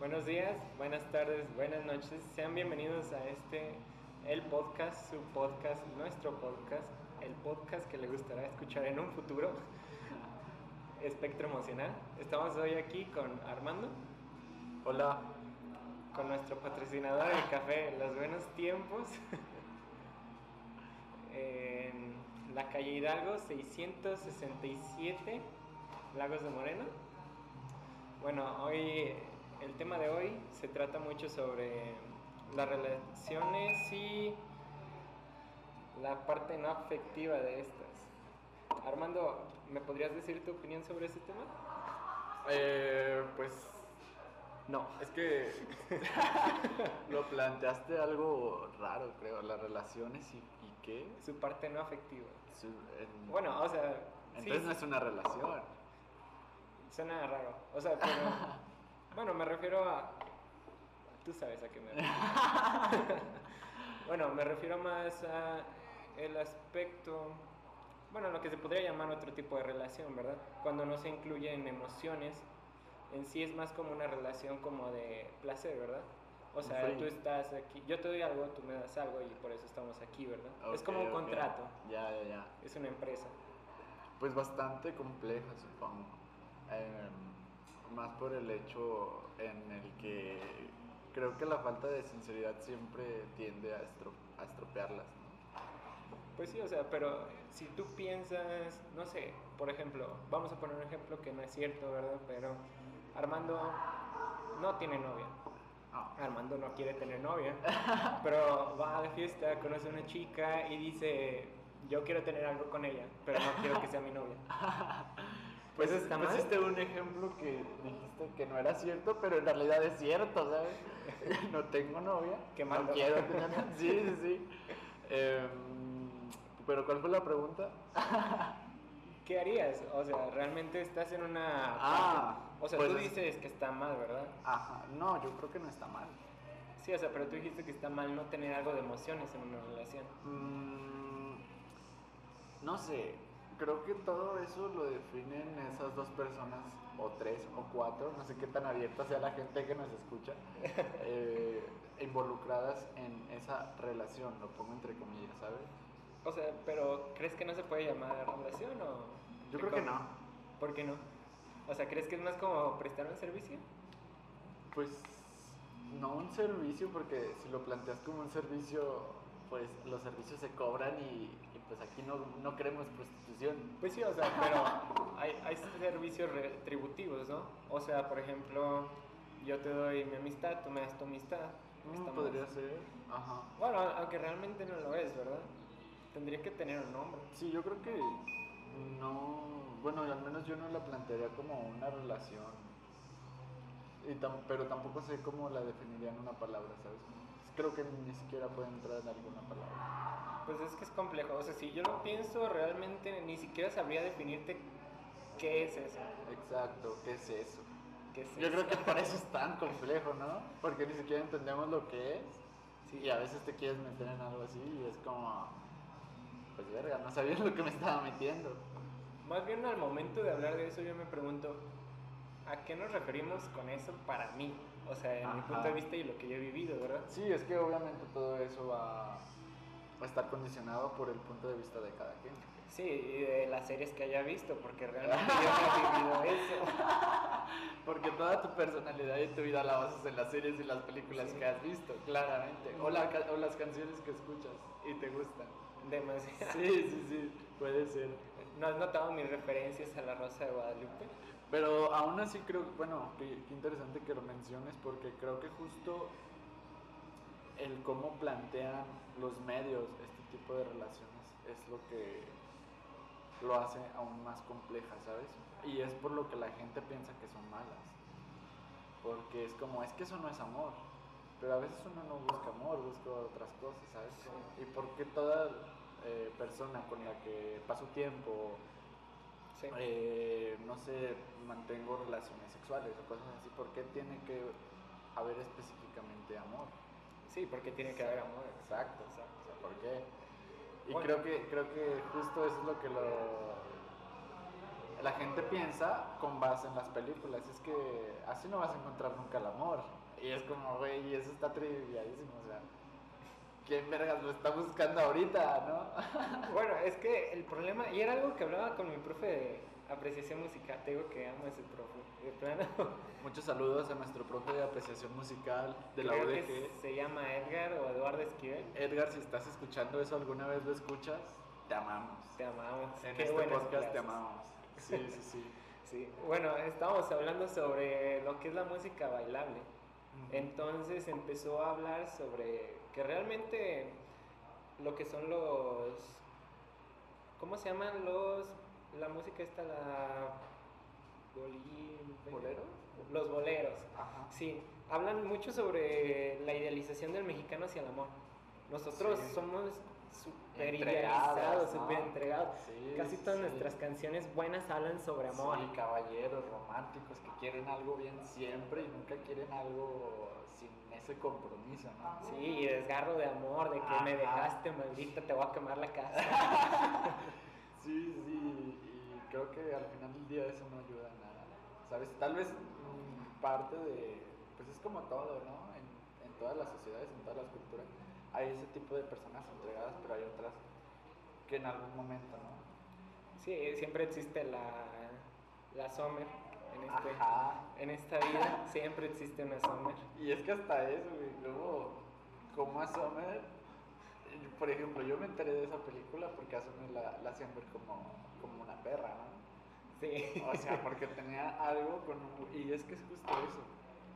Buenos días, buenas tardes, buenas noches. Sean bienvenidos a este, el podcast, su podcast, nuestro podcast, el podcast que le gustará escuchar en un futuro, Espectro Emocional. Estamos hoy aquí con Armando. Hola. Con nuestro patrocinador, el café Los Buenos Tiempos. en la calle Hidalgo 667, Lagos de Moreno. Bueno, hoy el tema de hoy se trata mucho sobre las relaciones y la parte no afectiva de estas. Armando, ¿me podrías decir tu opinión sobre ese tema? Eh, pues no, es que lo planteaste algo raro, creo, las relaciones y, y qué. Su parte no afectiva. Su- en- Bueno, o sea... entonces sí, no es una relación. Suena raro. O sea, pero... bueno, me refiero a... Tú sabes a qué me refiero. bueno, me refiero más a el aspecto... Bueno, lo que se podría llamar otro tipo de relación, ¿verdad? Cuando no se incluyen emociones, en sí es más como una relación como de placer, ¿verdad? O sea, Sí. tú estás aquí, yo te doy algo, tú me das algo y por eso estamos aquí, ¿verdad? es como un contrato, Ya, ya, ya. es una empresa. Pues bastante compleja, supongo. Em, más por el hecho en el que creo que la falta de sinceridad siempre tiende a, estro- a estropearlas, ¿no? Pues sí, o sea, pero si tú piensas, no sé, por ejemplo, vamos a poner un ejemplo que no es cierto, ¿verdad? Pero Armando no tiene novia. Ah, Armando no quiere tener novia, pero va a la fiesta, conoce a una chica y dice, yo quiero tener algo con ella, pero no quiero que sea mi novia. Pues está mal. Pusiste un ejemplo que dijiste que no era cierto, pero en realidad es cierto, ¿sabes? no tengo novia. Qué no malo. quiero tener Sí, sí, sí. Em, pero ¿cuál fue la pregunta? ¿Qué harías? O sea, realmente estás en una... Ah, o sea, pues tú es- dices que está mal, ¿verdad? Ajá, no, yo creo que no está mal. Sí, o sea, pero tú dijiste que está mal no tener algo de emociones en una relación. Mm, no sé, creo que todo eso lo definen esas dos personas, o tres, o cuatro, no sé qué tan abierta sea la gente que nos escucha, eh, involucradas en esa relación, lo pongo entre comillas, ¿sabes? O sea, pero ¿crees que no se puede llamar relación o...? Yo creo que no. ¿Por qué no? O sea, ¿crees que es más como prestar un servicio? Pues no un servicio, porque si lo planteas como un servicio, pues los servicios se cobran y, pues aquí no, no queremos prostitución. Pues sí, o sea, pero hay, hay servicios retributivos, ¿no? O sea, por ejemplo, yo te doy mi amistad, tú me das tu amistad. Mm, Podría ser, ajá. Bueno, aunque realmente no lo es, ¿verdad? Tendría que tener un nombre. Sí, yo creo que no, bueno, al menos yo no la plantearía como una relación, y tam- pero tampoco sé cómo la definiría en una palabra, ¿sabes? Creo que ni siquiera puede entrar en alguna palabra. Pues es que es complejo. O sea, si yo lo pienso, realmente ni siquiera sabría definirte qué es eso. Exacto, ¿qué es eso? ¿Qué es Yo eso? creo que por eso es tan complejo, ¿no? Porque ni siquiera entendemos lo que es. Sí. Y a veces te quieres meter en algo así y es como, pues verga, no sabía lo que me estaba metiendo. Más bien al momento de hablar de eso yo me pregunto, ¿a qué nos referimos con eso para mí? O sea, en mi Ajá. punto de vista y lo que yo he vivido, ¿verdad? Sí, es que obviamente todo eso va, va a estar condicionado por el punto de vista de cada quien. Sí, y de las series que haya visto, porque realmente yo no he vivido eso. Porque toda tu personalidad y tu vida la basas en las series y las películas Sí. que has visto, claramente. O, la o las canciones que escuchas y te gustan. Demasiado. Sí, sí, sí, puede ser. ¿No has notado mis referencias a la Rosa de Guadalupe? Pero aún así creo, bueno, qué, qué interesante que lo menciones porque creo que justo el cómo plantean los medios este tipo de relaciones es lo que lo hace aún más compleja, ¿sabes? Y es por lo que la gente piensa que son malas. Porque es como, es que eso no es amor. Pero a veces uno no busca amor, busca otras cosas, ¿sabes? Sí. Y porque toda eh, persona con la que paso tiempo, Sí. eh, no sé, mantengo relaciones sexuales o cosas así, ¿por qué tiene que haber específicamente amor? Sí, porque tiene que haber amor. Exacto, Exacto. o sea, ¿por qué? Y Bueno. creo que creo que justo eso es lo que lo la gente piensa con base en las películas. Es que así no vas a encontrar nunca el amor. Y es como, güey, eso está trivialísimo. O sea, ¿quién vergas lo está buscando ahorita, no? Bueno, es que el problema, y era algo que hablaba con mi profe apreciación musical, te digo que amo a ese profe. De plano, Muchos saludos a nuestro profe de apreciación musical de la UDG. que se llama Edgar o Eduardo Esquivel. Edgar, si estás escuchando eso alguna vez lo escuchas, te amamos. Te amamos. En Qué este podcast te amamos. Sí, sí, sí. Sí, bueno, estábamos hablando sobre lo que es la música bailable. Entonces empezó a hablar sobre que realmente lo que son los. ¿Cómo se llaman los. La música esta, la. ¿Boleros? Los boleros. Ajá. Sí, hablan mucho sobre la idealización del mexicano hacia el amor. Nosotros Sí. somos súper idealizados, ¿no? súper entregados. Sí, Casi todas sí. nuestras canciones buenas hablan sobre amor. Sí, caballeros románticos que quieren algo bien siempre y nunca quieren algo sin ese compromiso, ¿no? Sí, y desgarro de amor, de que me Ajá. dejaste, maldita, te voy a quemar la casa. Sí, sí, y creo que al final del día eso no ayuda a nada, ¿sabes? Tal vez mm, parte de, pues es como todo, ¿no? En, en todas las sociedades, en todas las culturas, hay ese tipo de personas entregadas, pero hay otras que en algún momento, ¿no? Sí, siempre existe la, la Summer en, este, en esta vida, siempre existe una Summer. Y es que hasta eso, güey, luego, como a Summer, eh, por ejemplo, yo me enteré de esa película porque a Summer la, la hacían ver como, como una perra, ¿no? Sí. O sea, porque tenía algo con un... Y es que es justo eso.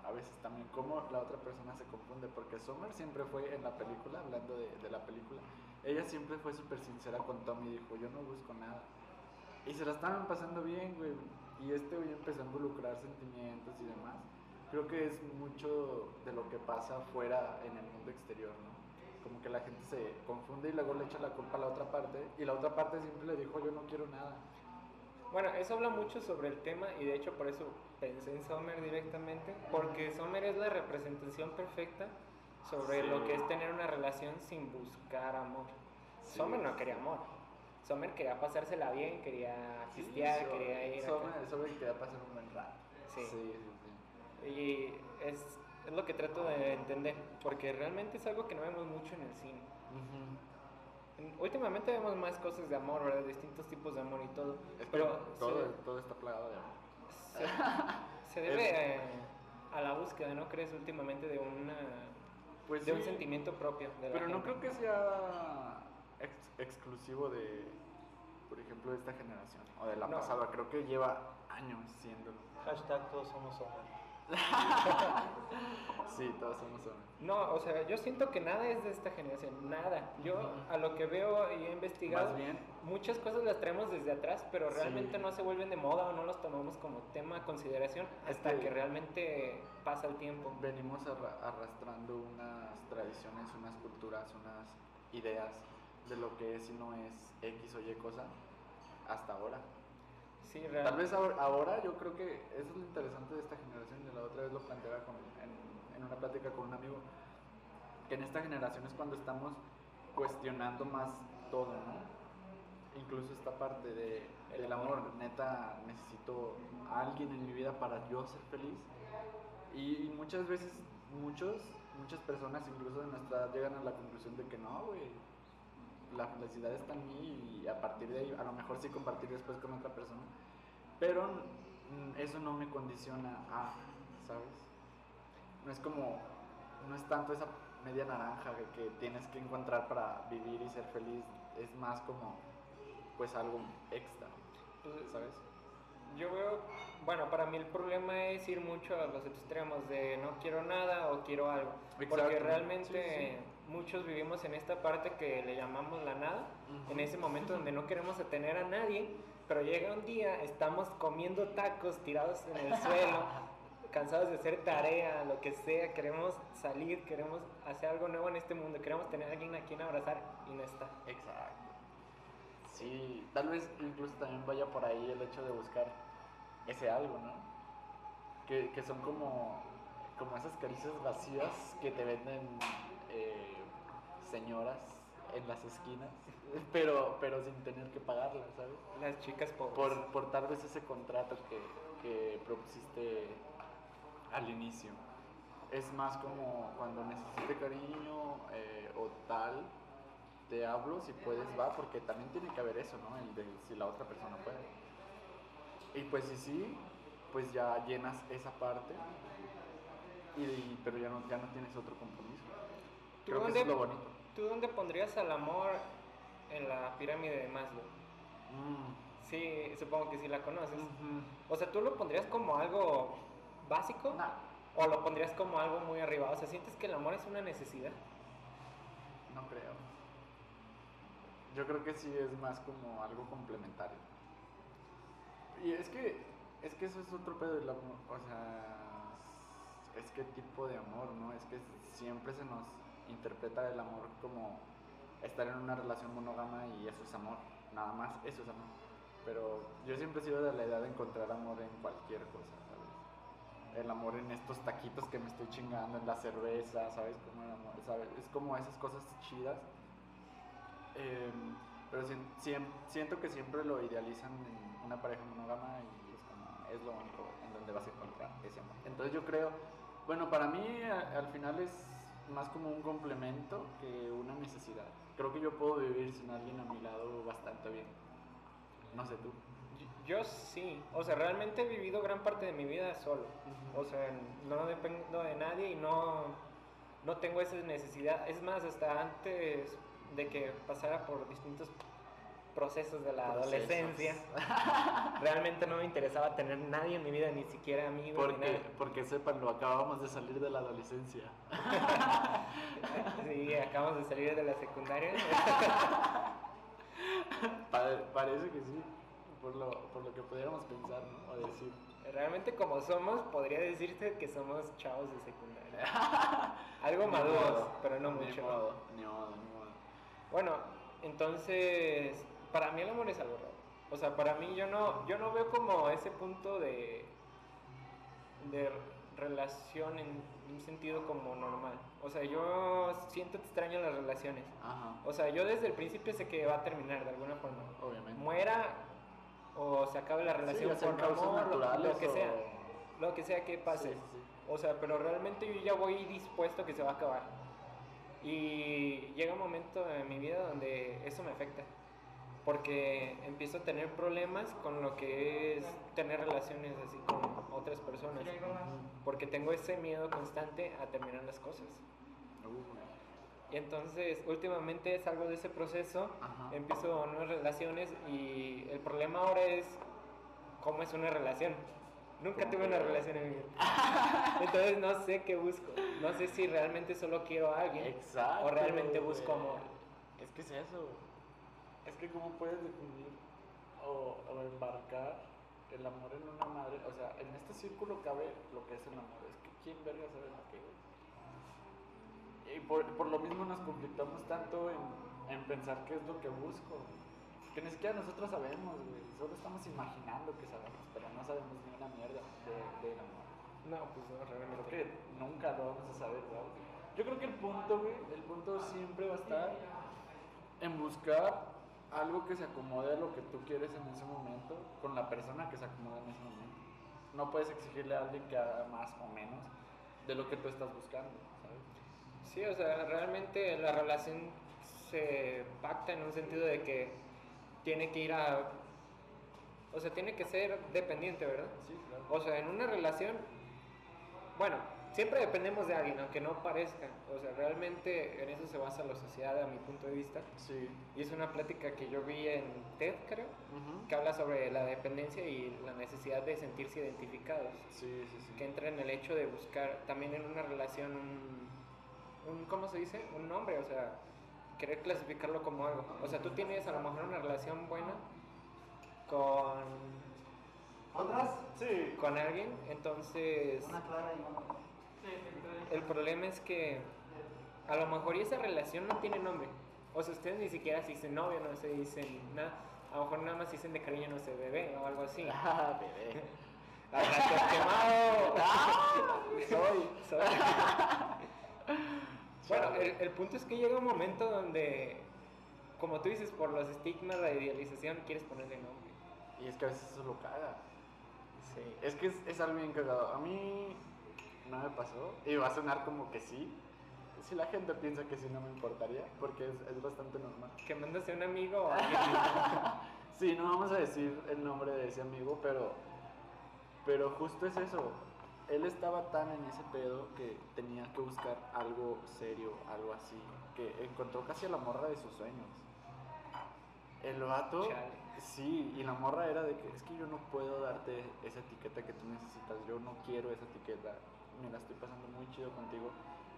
A veces también como la otra persona se confunde, porque Summer siempre fue en la película, hablando de, de la película, ella siempre fue súper sincera con Tommy y dijo, yo no busco nada. Y se la estaban pasando bien, güey. Y este güey empezó a involucrar sentimientos y demás. Creo que es mucho de lo que pasa fuera en el mundo exterior, ¿no? Como que la gente se confunde y luego le echa la culpa a la otra parte. Y la otra parte siempre le dijo, yo no quiero nada. Bueno, eso habla mucho sobre el tema y de hecho por eso pensé en Sommer directamente, porque Sommer es la representación perfecta sobre Sí. lo que es tener una relación sin buscar amor. Sí. Sommer no quería amor. Sommer quería pasársela bien, quería pistear, Sí, quería ir sobre que quería pasar un buen rato. Sí. sí, sí. Y es, es lo que trato de entender, porque realmente es algo que no vemos mucho en el cine. En- Últimamente vemos más cosas de amor, ¿verdad? Distintos tipos de amor y todo. Es que pero todo, se- todo está plagado de amor. se, se debe eh, a la búsqueda, ¿no crees? Últimamente de una Pues de un sí, sentimiento propio. De la Pero no gente. creo que sea ex- exclusivo de, por ejemplo, de esta generación o de la No. pasada. Creo que lleva años siéndolo. Hashtag todos somos hombres. Sí, todos somos hombres. No, o sea, yo siento que nada es de esta generación, nada. Yo a lo que veo y he investigado, bien, muchas cosas las traemos desde atrás, pero Sí. realmente no se vuelven de moda o no los tomamos como tema a consideración hasta que- que realmente pasa el tiempo. venimos arra- arrastrando unas tradiciones, unas culturas, unas ideas de lo que es y no es X o Y cosa hasta ahora. Sí, Tal vez ahora, ahora yo creo que eso es lo interesante de esta generación y la otra vez lo planteaba con- en, en una plática con un amigo, que en esta generación es cuando estamos cuestionando más todo, ¿no? Incluso esta parte de, El del amor. amor, neta, necesito a alguien en mi vida para yo ser feliz. Y, y muchas veces, muchos, muchas personas incluso de nuestra edad llegan a la conclusión de que no, güey, la felicidad está en mí y a partir de ahí a lo mejor sí compartir después con otra persona. Pero mm, eso no me condiciona a, ¿sabes? No es como, no es tanto esa media naranja que, que tienes que encontrar para vivir y ser feliz, es más como, pues algo extra, Pues, ¿sabes? Yo veo, bueno, para mí el problema es ir mucho a los extremos de no quiero nada o quiero algo. Porque realmente Sí, muchos vivimos en esta parte que le llamamos la nada, Ujú. en ese momento donde no queremos tener a nadie, pero llega un día, estamos comiendo tacos tirados en el suelo, cansados de hacer tarea, lo que sea, queremos salir, queremos hacer algo nuevo en este mundo, queremos tener a alguien a quien abrazar y no está. Exacto. Sí, tal vez incluso también vaya por ahí el hecho de buscar ese algo, ¿no? Que, que son como, como esas caricias vacías que te venden eh, señoras en las esquinas, pero, pero sin tener que pagarla, ¿sabes? Las chicas pobres. Por, por tal vez ese contrato que, que propusiste al inicio. Es más como cuando necesite cariño eh, o tal, te hablo, si puedes va, porque también tiene que haber eso, ¿no? El de si la otra persona puede. Y pues si sí, pues ya llenas esa parte, y, y- pero ya no, ya no tienes otro compromiso. ¿Tú Creo que dónde- eso es lo bonito. ¿Tú dónde pondrías al amor en la pirámide de Maslow? Mm. Sí, supongo que sí la conoces. O sea, ¿tú lo pondrías como algo básico? Nah, ¿O lo pondrías como algo muy arriba? O sea, ¿sientes que el amor es una necesidad? no creo. Yo creo que sí es más como algo complementario. Y es que, es que eso es otro pedo del amor. O sea, es que tipo de amor, ¿no? Es que siempre se nos interpreta el amor como estar en una relación monógama y eso es amor. Nada más, eso es amor. Pero yo siempre he sido de la idea de encontrar amor en cualquier cosa, ¿sabes? El amor en estos taquitos que me estoy chingando, en la cerveza, ¿sabes? Como el amor, ¿sabes? Es como esas cosas chidas. Em, pero sien- siem- siento que siempre lo idealizan en una pareja monógama y es como, es lo único en donde vas a encontrar ese amor. Entonces yo creo, bueno, para mí a- al final es más como un complemento que una necesidad. Creo que yo puedo vivir sin alguien a mi lado bastante bien. No sé tú. Yo, yo sí. O sea, realmente he vivido gran parte de mi vida solo. O sea, no dependo de nadie y no, no tengo esa necesidad. Es más, hasta antes de que pasara por distintos procesos de la Procesos. adolescencia, realmente no me interesaba tener nadie en mi vida, ni siquiera amigos. Porque, porque sepan, lo acabamos de salir de la adolescencia. Sí, acabamos de salir de la secundaria. Pa- parece que sí, por lo, por lo que pudiéramos pensar, ¿no? O decir. Realmente como somos, podría decirse que somos chavos de secundaria. Algo maduros, pero no ni mucho. modo, Ni modo, ni modo. Bueno, entonces, para mí el amor es algo raro. O sea, para mí yo no, yo no veo como ese punto de, de relación en un sentido como normal. O sea, yo siento extraño las relaciones. Ajá, O sea, yo desde el principio sé que va a terminar de alguna forma. obviamente. Muera o se acabe la Sí, relación sean por amor, lo- lo que o- sea. Lo que sea que pase. Sí, sí, sí. O sea, pero realmente yo ya voy dispuesto a que se va a acabar. Y llega un momento en mi vida donde eso me afecta. Porque empiezo a tener problemas con lo que es tener relaciones así con otras personas. Porque tengo ese miedo constante a terminar las cosas. Y entonces, últimamente salgo de ese proceso, Ajá. empiezo nuevas relaciones y el problema ahora es cómo es una relación. Nunca ¿Cómo tuve una relación en mi vida. Entonces no sé qué busco. No sé si realmente solo quiero a alguien Exacto. o realmente busco amor. Es que es eso. Es que cómo puedes definir o, o embarcar el amor en una madre. O sea, en este círculo cabe lo que es el amor. Es que quién verga sabe lo que es. Y por, por lo mismo nos conflictamos tanto en, en pensar qué es lo que busco. Que ni siquiera nosotros sabemos, güey. Solo estamos imaginando que sabemos, pero no sabemos ni una mierda de- del amor. No, pues no, Creo realmente. que nunca lo vamos a saber, ¿sabes? Yo creo que el punto, güey, el punto siempre va a estar en buscar algo que se acomode a lo que tú quieres en ese momento, con la persona que se acomoda en ese momento. No puedes exigirle a alguien que haga más o menos de lo que tú estás buscando, ¿sabes? Sí, o sea, realmente la relación se pacta en un sentido de que tiene que ir a... O sea, tiene que ser dependiente, ¿verdad? Sí, claro. O sea, en una relación, bueno, siempre dependemos de alguien, aunque no parezca. O sea, realmente en eso se basa la sociedad, a mi punto de vista. Sí. Y es una plática que yo vi en TED, creo, que habla sobre la dependencia y la necesidad de sentirse identificados. Sí, sí, sí. Que entra en el hecho de buscar también en una relación un, un ¿cómo se dice? Un nombre, o sea, querer clasificarlo como algo. O sea, tú tienes a lo mejor una relación buena con, ¿Otras? Sí. con alguien, entonces Una clara y una. El problema es que a lo mejor esa relación no tiene nombre. O sea, ustedes ni siquiera se dicen novio, no se dicen nada. A lo mejor nada más se dicen de cariño, no sé, bebé o algo así. Ah, bebé. Quemado. Ah, soy. Soy- bueno, el, el punto es que llega un momento donde como tú dices, por los estigmas, la idealización, quieres ponerle nombre. Y es que a veces eso lo caga. Sí. Es que es, es algo bien cagado. A mí no me pasó. Y va a sonar como que sí. Si la gente piensa que sí, no me importaría. Porque es, es bastante normal. Que mandas a un amigo o alguien. Sí, no vamos a decir el nombre de ese amigo, pero, pero justo es eso. Él estaba tan en ese pedo que tenía que buscar algo serio, algo así, que encontró casi a la morra de sus sueños. El vato, Chale. sí, y la morra era de que es que yo no puedo darte esa etiqueta que tú necesitas, yo no quiero esa etiqueta, me la estoy pasando muy chido contigo,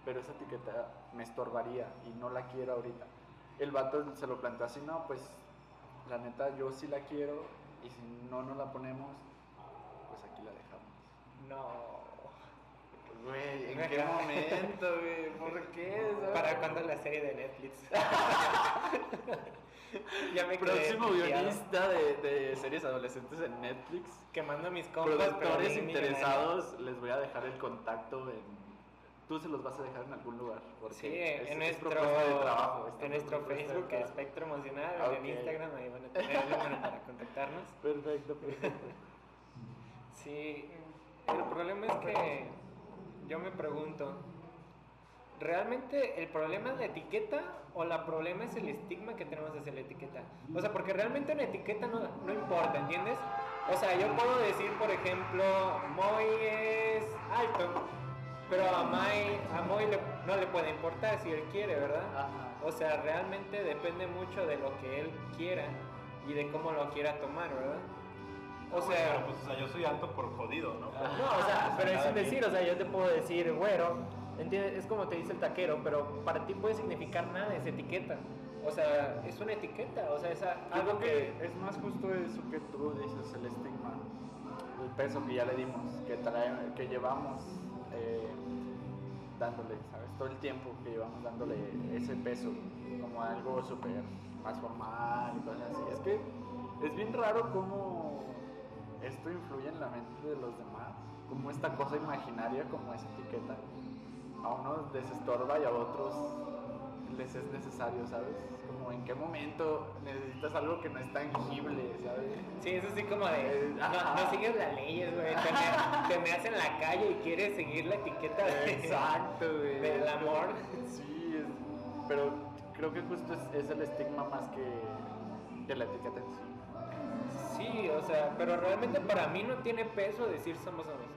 pero esa etiqueta me estorbaría y no la quiero ahorita. El vato se lo planteó así, no, pues la neta yo sí la quiero y si no nos la ponemos, pues aquí la dejamos. No. Güey, ¿en qué momento, güey? ¿Por qué? ¿Sabes? ¿Para cuándo la serie de Netflix? ya me quedé Próximo guionista de, de series adolescentes en Netflix. Quemando mis compas. Productores interesados, les voy a dejar el contacto en... Tú se los vas a dejar en algún lugar. Porque Sí, es- en es nuestro, de trabajo, en nuestro de Facebook. Espectro Emocional, Ah, en. Instagram, ahí van a tener el número para contactarnos. Perfecto, perfecto. Sí, el problema es que yo me pregunto, ¿realmente el problema es la etiqueta o la problema es el estigma que tenemos hacia la etiqueta? O sea, porque realmente una etiqueta no, no importa, ¿entiendes? O sea, yo puedo decir, por ejemplo, Moy es alto, pero a, Mai- a Moy le- no le puede importar si él quiere, ¿verdad? Ajá. O sea, realmente depende mucho de lo que él quiera y de cómo lo quiera tomar, ¿verdad? O Bueno, sea, pero, pues, o sea, yo soy alto por jodido, ¿no? Pero- no, o sea, pero es decir, o sea, yo te puedo decir güero, ¿entiendes? Es como te dice el taquero, pero para ti puede significar nada esa etiqueta. O sea, es una etiqueta, o sea, es algo que... es más justo eso que tú dices, el estigma, el peso que ya le dimos, que, trae, que llevamos eh, dándole, ¿sabes? Todo el tiempo que llevamos dándole ese peso como algo súper más formal y cosas así. Es que es bien raro cómo esto influye en la mente de los demás, como esta cosa imaginaria, como esa etiqueta, a unos les estorba y a otros les es necesario, ¿sabes? Como en qué momento necesitas algo que no es tangible, ¿sabes? Sí, es así como de... Eh, No, ajá. no sigues las leyes, güey. Te, me- meas en la calle y quieres seguir la etiqueta de- Exacto, güey. del amor. Sí, es- pero creo que justo es, es el estigma más que, que la etiqueta en sí. Sí, o sea, pero realmente para mí no tiene peso decir somos novios.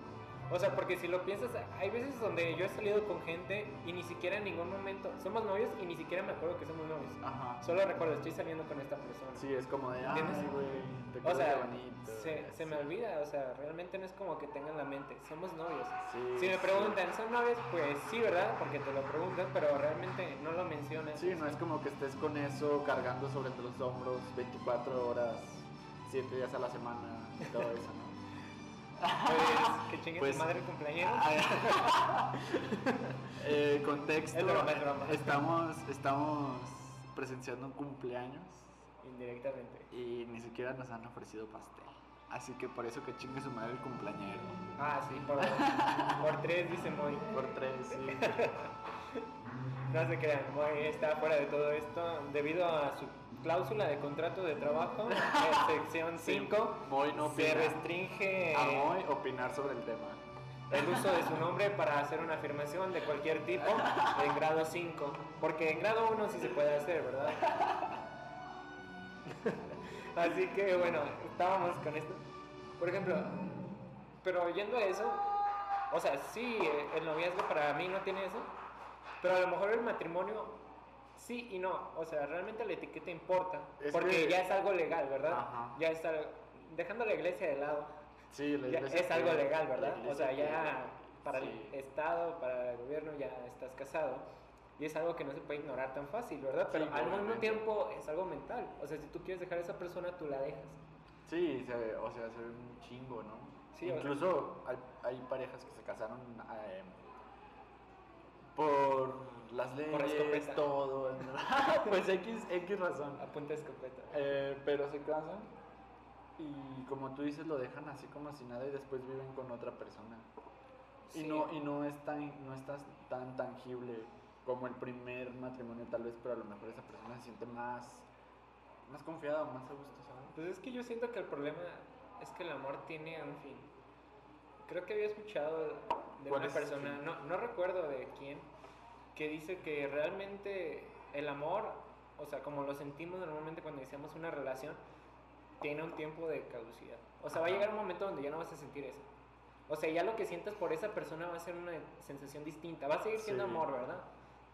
O sea, porque si lo piensas, hay veces donde yo he salido con gente y ni siquiera en ningún momento somos novios y ni siquiera me acuerdo que somos novios. Ajá. Solo recuerdo, estoy saliendo con esta persona. Sí, es como de, ay, güey, te O sea, bonito. se, se me olvida, o sea, realmente no es como que tengan la mente, somos novios. Sí, Si me preguntan, ¿son novios? Pues sí, ¿verdad? Porque te lo preguntan, pero realmente no lo mencionas. Sí, no es como que estés con eso cargando sobre los hombros 24 horas, 7 días a la semana y todo eso. Pues, que chingue Pues- su madre el cumpleaños. eh, contexto. Es broma, es broma. Estamos, estamos presenciando un cumpleaños Indirectamente. y ni siquiera nos han ofrecido pastel. Así que por eso que chingue su madre el cumpleañero. Ah, sí, por, por tres, dice Moy. Por tres, sí. No se crean, Moy está fuera de todo esto debido a su cláusula de contrato de trabajo, en sección 5, Moy no se opina. restringe A Moy opinar sobre el tema. el uso de su nombre para hacer una afirmación de cualquier tipo en grado 5, porque en grado 1 sí se puede hacer, ¿verdad? Así que bueno, estábamos con esto. Por ejemplo, pero yendo a eso, o sea, sí, eh, el noviazgo para mí no tiene eso, pero a lo mejor el matrimonio sí y no. O sea, realmente la etiqueta importa, Es porque que- ya es algo legal, ¿verdad? Ajá. Ya está, dejando la iglesia de lado, Sí, la ya iglesia es algo legal, ¿verdad? O sea, ya para sí. el Estado, para el gobierno ya estás casado. Y es algo que no se puede ignorar tan fácil, ¿verdad? Pero Sí, al mismo tiempo es algo mental. O sea, si tú quieres dejar a esa persona, tú la dejas. Sí, se ve- o sea, se ve un chingo, ¿no? Sí, o sea- Incluso hay, hay parejas que se casaron eh, por las leyes, todo. pues X, X razón. A punta de escopeta. Eh, pero se casan y como tú dices, lo dejan así como si nada y después viven con otra persona. Sí. Y, no, y no, es tan, no es tan, tan tangible como el primer matrimonio tal vez, pero a lo mejor esa persona se siente más más confiado, más a gusto, ¿sabes? Pues es que yo siento que el problema es que el amor tiene un fin. Creo que había escuchado de ¿Cuál una persona, no, no recuerdo de quién, que dice que realmente el amor, o sea, como lo sentimos normalmente cuando iniciamos una relación, tiene un tiempo de caducidad. O sea, va a Ajá. llegar un momento donde ya no vas a sentir eso. O sea, ya lo que sientas por esa persona va a ser una sensación distinta. Va a seguir siendo Sí. amor, ¿verdad?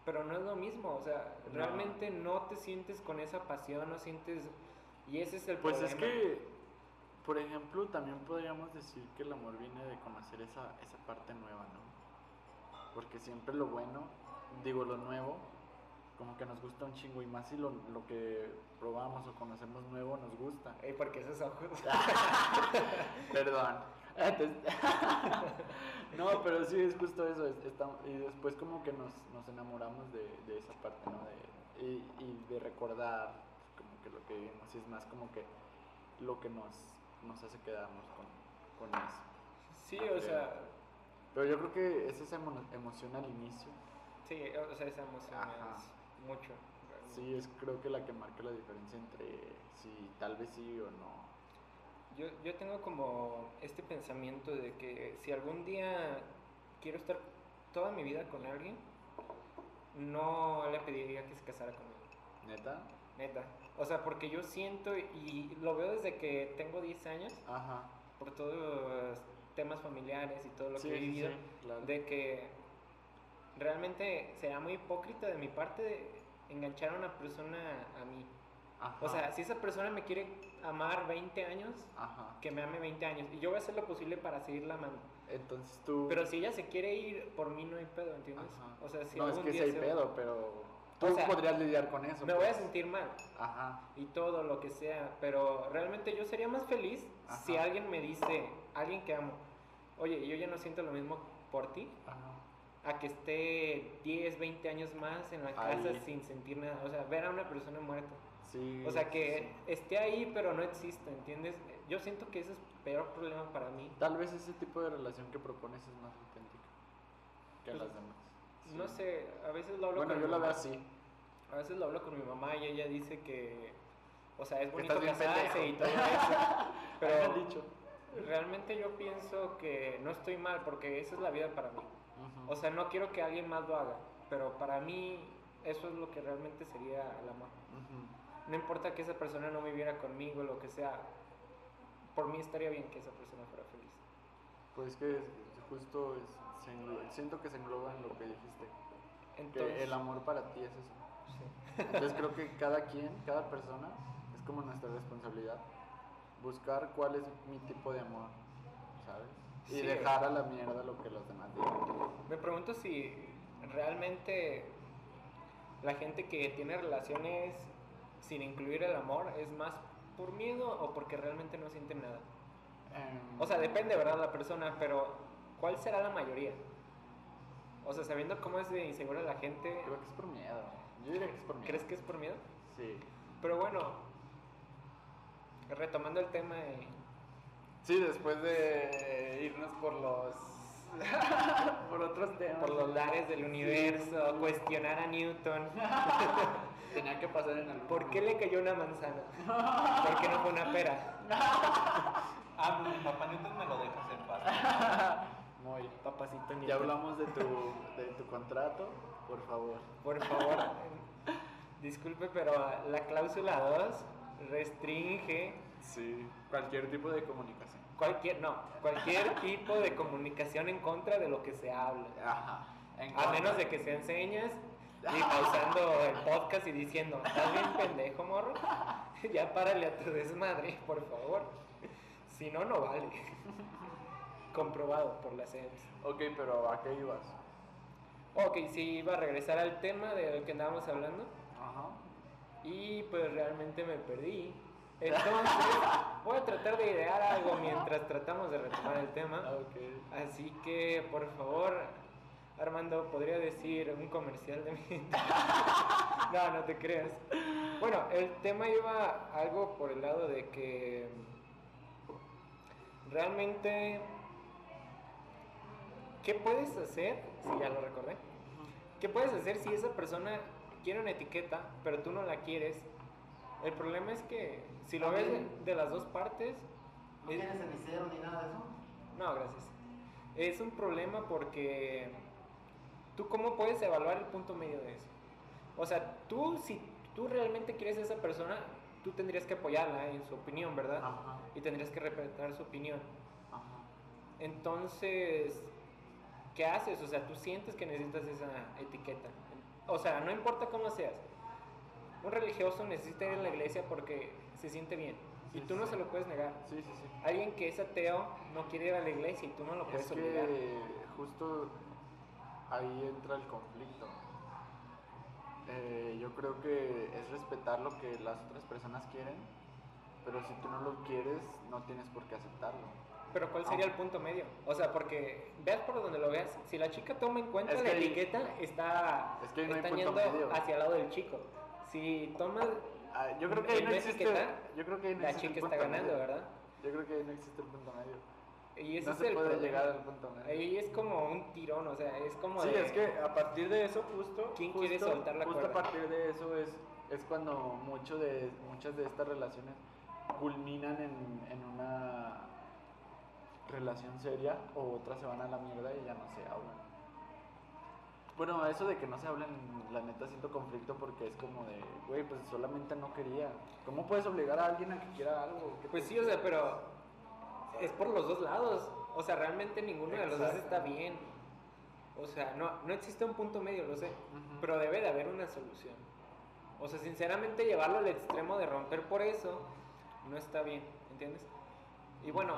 Pero no es lo mismo. O sea, No. realmente no te sientes con esa pasión, no sientes... Y ese es el Pues problema. es que, por ejemplo, también podríamos decir que el amor viene de conocer esa, esa parte nueva, ¿no? Porque siempre lo bueno, digo lo nuevo, como que nos gusta un chingo y más si lo, lo que probamos o conocemos nuevo nos gusta. Ey, porque esos ojos... Perdón. No, pero sí es justo eso. es- está- y después como que nos, nos enamoramos de, de esa parte, ¿no? De, y, y de recordar como que lo que vivimos. Y es más como que lo que nos, nos hace quedarnos con, con eso. Sí, o sea, Pero yo creo que es esa emo- emoción al inicio. sí, o sea, esa emoción Ajá. es mucho. realmente. Sí, es creo que la que marca la diferencia entre si tal vez sí o no. Yo, yo tengo como este pensamiento de que si algún día quiero estar toda mi vida con alguien, no le pediría que se casara conmigo. ¿Neta? Neta. O sea, porque yo siento y lo veo desde que tengo 10 años, Ajá. por todos los temas familiares y todo lo Sí, que he vivido, sí, claro. de que realmente será muy hipócrita de mi parte de enganchar a una persona a mí. Ajá. O sea, si esa persona me quiere amar 20 años, Ajá. que me ame 20 años. Y yo voy a hacer lo posible para seguirla amando. Entonces tú... Pero si ella se quiere ir, por mí no hay pedo, ¿entiendes? Ajá. O sea, si no, es algún que sí día hay se- pedo, pero tú O sea, podrías lidiar con eso. me voy a pues. sentir mal Ajá. y todo lo que sea. Pero realmente yo sería más feliz si alguien me dice, alguien que amo, oye, yo ya no siento lo mismo por ti, Ajá. a que esté 10, 20 años más en la casa Ahí. sin sentir nada. O sea, ver a una persona muerta. Sí. O sea, que sí. esté ahí pero no existe, ¿entiendes? Yo siento que ese es el peor problema para mí. Tal vez ese tipo de relación que propones es más auténtica que Pues, las demás. No sé, a veces lo hablo Bueno, con yo mi la veo mamá. así. A veces lo hablo con mi mamá y ella dice que, o sea, es bonito casarse y todo eso, pero dicho. realmente yo pienso que no estoy mal porque esa es la vida para mí. Ujú. O sea, no quiero que alguien más lo haga, pero para mí eso es lo que realmente sería el amor. Ujú. No importa que esa persona no viviera conmigo, lo que sea, por mí estaría bien que esa persona fuera feliz. Pues que justo es- se englo- siento que se engloba en lo que dijiste. Entonces, que el amor para ti es eso. sí. Entonces creo que cada quien, cada persona, es como nuestra responsabilidad buscar cuál es mi tipo de amor, ¿sabes? Y Sí. dejar a la mierda lo que los demás digan. Me pregunto si realmente la gente que tiene relaciones sin incluir el amor es más por miedo o porque realmente no sienten nada. Em, O sea, depende, ¿verdad? La persona, pero ¿cuál será la mayoría? O sea, sabiendo cómo es de insegura la gente, Creo que es por miedo. Yo diría que es por miedo. ¿crees que es por miedo? Sí. Pero bueno, retomando el tema, eh, Sí, después de irnos por los... por otros temas. por los lares del universo, cuestionar a Newton, Tenía que pasar en algún ¿por qué le cayó una manzana? ¿Por qué no fue una pera? Ah, mi papá Newton me lo dejas en paz. Papacito. Ya hablamos de tu, de tu contrato, por favor. Por favor, disculpe, pero la cláusula 2 restringe Sí. Cualquier tipo de comunicación. cualquier, no, cualquier tipo de comunicación en contra de lo que se habla. Ajá. A menos de que se enseñas y pausando el podcast y diciendo, ¿estás bien pendejo, morro? Ya párale a tu desmadre, por favor. Si no, no vale. Comprobado por la CEMS. Ok, pero ¿a qué ibas? Ok, sí, iba a regresar al tema del que andábamos hablando. Ajá. Y pues realmente me perdí. Entonces, voy a tratar de idear algo mientras tratamos de retomar el tema. Ok. Así que, por favor, Armando, ¿podría decir un comercial de mí? no, no te creas. Bueno, el tema iba algo por el lado de que realmente, ¿qué puedes hacer? Si ya lo recordé. ¿Qué puedes hacer si esa persona quiere una etiqueta, pero tú no la quieres? El problema es que si lo ves de, de las dos partes, ¿No es- tienes cenicero ni nada de eso? no, gracias. Es un problema porque tú cómo puedes evaluar el punto medio de eso. O sea, tú si tú realmente quieres a esa persona, tú tendrías que apoyarla en su opinión, ¿verdad? Ajá, Y tendrías que respetar su opinión. ajá. Entonces, ¿qué haces? O sea, tú sientes que necesitas esa etiqueta. O sea, no importa cómo seas. Un religioso necesita ir a la iglesia porque se siente bien. Y Sí, tú no sí. se lo puedes negar. Sí, sí, sí. Alguien que es ateo no quiere ir a la iglesia y tú no lo puedes Es obligar. que justo ahí entra el conflicto. Eh, yo creo que es respetar lo que las otras personas quieren, pero si tú no lo quieres, no tienes por qué aceptarlo. Pero ¿cuál sería Ah. el punto medio? O sea, porque veas por donde lo veas, si la chica toma en cuenta Es la etiqueta, está, es que no está yendo medio. hacia el lado del chico. Si toma, Ah, yo creo que ahí no existe. etiquetar, Yo creo que ahí no la existe chica está ganando, medio. ¿verdad? Yo creo que ahí no existe el punto medio. Y ese no es se el puede problema. llegar al punto medio. Ahí es como un tirón, o sea, es como Sí, de- es que a partir de eso justo, ¿Quién justo, quiere soltar la justo cuerda? a partir de eso es, es cuando mucho de, muchas de estas relaciones culminan en, en una relación seria o otras se van a la mierda y ya no se hablan. Bueno, eso de que no se hablan, la neta siento conflicto porque es como de, güey, pues solamente no quería. ¿Cómo puedes obligar a alguien a que quiera algo? ¿Qué Pues sí, o sea, pero es por los dos lados. O sea, realmente ninguno de los dos está bien. O sea, no, no existe un punto medio, lo sé. Ujú. Pero debe de haber una solución. O sea, sinceramente llevarlo al extremo de romper por eso no está bien, ¿entiendes? Y bueno,